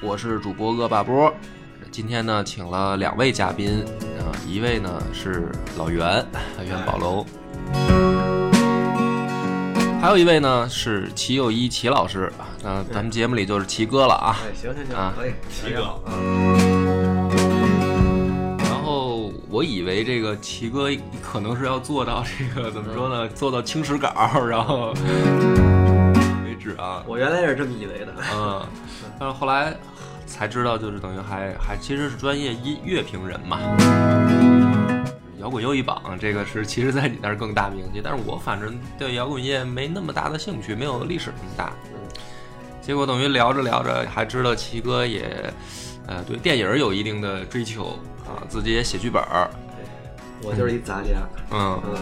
我是主播恶霸波。今天呢，请了两位嘉宾啊，一位呢是老袁，袁宝龙，还有一位呢是齐友一齐老师啊。那咱们节目里就是齐哥了啊。哎，行行行，啊可以，齐哥。然后我以为这个齐哥可能是要做到这个怎么说呢？做到清史稿，然后啊。我原来也是这么以为的。嗯，但是后来才知道，就是等于还还其实是专业音乐评人嘛。摇滚又一榜，这个是其实在你那儿更大名气，但是我反正对摇滚乐没那么大的兴趣，没有历史那么大。结果等于聊着聊着，还知道齐哥也，呃，对电影有一定的追求啊，自己也写剧本儿，我就是一杂家。嗯，嗯，